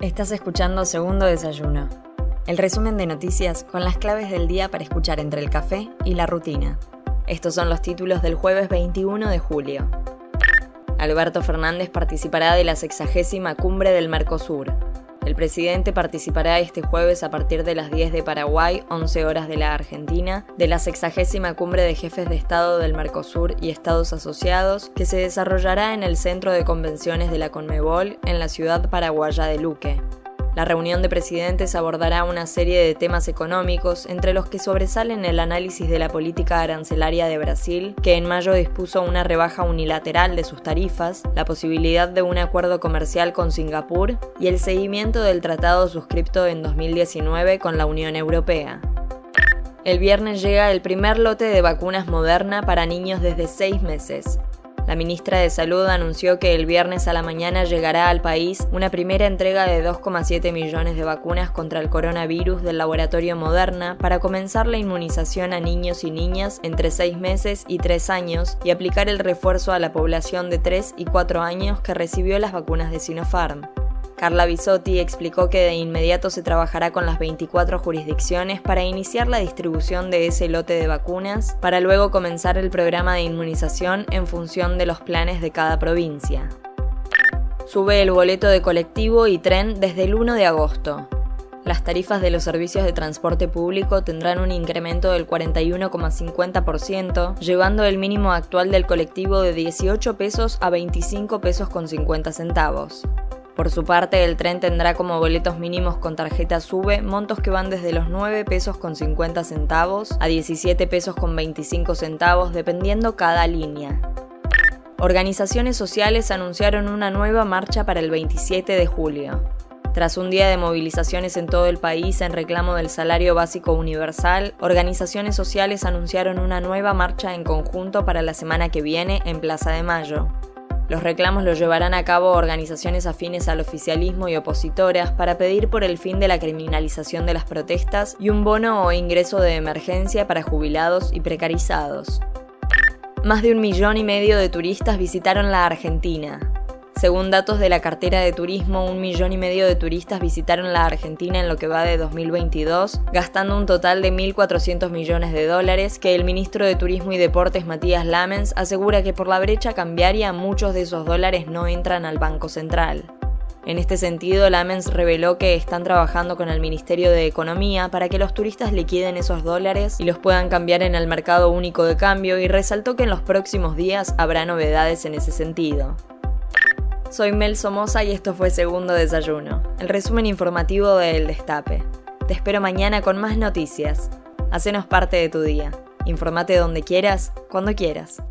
Estás escuchando Segundo Desayuno, el resumen de noticias con las claves del día para escuchar entre el café y la rutina. Estos son los títulos del jueves 21 de julio. Alberto Fernández participará de la sexagésima cumbre del Mercosur. El presidente participará este jueves a partir de las 10 de Paraguay, 11 horas de la Argentina, de la sexagésima cumbre de jefes de Estado del Mercosur y Estados asociados, que se desarrollará en el Centro de Convenciones de la Conmebol en la ciudad paraguaya de Luque. La reunión de presidentes abordará una serie de temas económicos, entre los que sobresalen el análisis de la política arancelaria de Brasil, que en mayo dispuso una rebaja unilateral de sus tarifas, la posibilidad de un acuerdo comercial con Singapur y el seguimiento del tratado suscripto en 2019 con la Unión Europea. El viernes llega el primer lote de vacunas Moderna para niños desde seis meses. La ministra de Salud anunció que el viernes a la mañana llegará al país una primera entrega de 2,7 millones de vacunas contra el coronavirus del laboratorio Moderna para comenzar la inmunización a niños y niñas entre 6 meses y 3 años y aplicar el refuerzo a la población de 3 y 4 años que recibió las vacunas de Sinopharm. Carla Bisotti explicó que de inmediato se trabajará con las 24 jurisdicciones para iniciar la distribución de ese lote de vacunas, para luego comenzar el programa de inmunización en función de los planes de cada provincia. Sube el boleto de colectivo y tren desde el 1 de agosto. Las tarifas de los servicios de transporte público tendrán un incremento del 41,50%, llevando el mínimo actual del colectivo de 18 pesos a 25 pesos con 50 centavos. Por su parte, el tren tendrá como boletos mínimos con tarjeta SUBE montos que van desde los 9 pesos con 50 centavos a 17 pesos con 25 centavos, dependiendo cada línea. Organizaciones sociales anunciaron una nueva marcha para el 27 de julio. Tras un día de movilizaciones en todo el país en reclamo del salario básico universal, organizaciones sociales anunciaron una nueva marcha en conjunto para la semana que viene en Plaza de Mayo. Los reclamos los llevarán a cabo organizaciones afines al oficialismo y opositoras para pedir por el fin de la criminalización de las protestas y un bono o ingreso de emergencia para jubilados y precarizados. Más de un millón y medio de turistas visitaron la Argentina. Según datos de la cartera de turismo, un millón y medio de turistas visitaron la Argentina en lo que va de 2022, gastando un total de 1.400 millones de dólares, que el ministro de Turismo y Deportes Matías Lamens asegura que por la brecha cambiaria muchos de esos dólares no entran al Banco Central. En este sentido, Lamens reveló que están trabajando con el Ministerio de Economía para que los turistas liquiden esos dólares y los puedan cambiar en el mercado único de cambio y resaltó que en los próximos días habrá novedades en ese sentido. Soy Mel Somoza y esto fue Segundo Desayuno, el resumen informativo de El Destape. Te espero mañana con más noticias. Hacenos parte de tu día. Informate donde quieras, cuando quieras.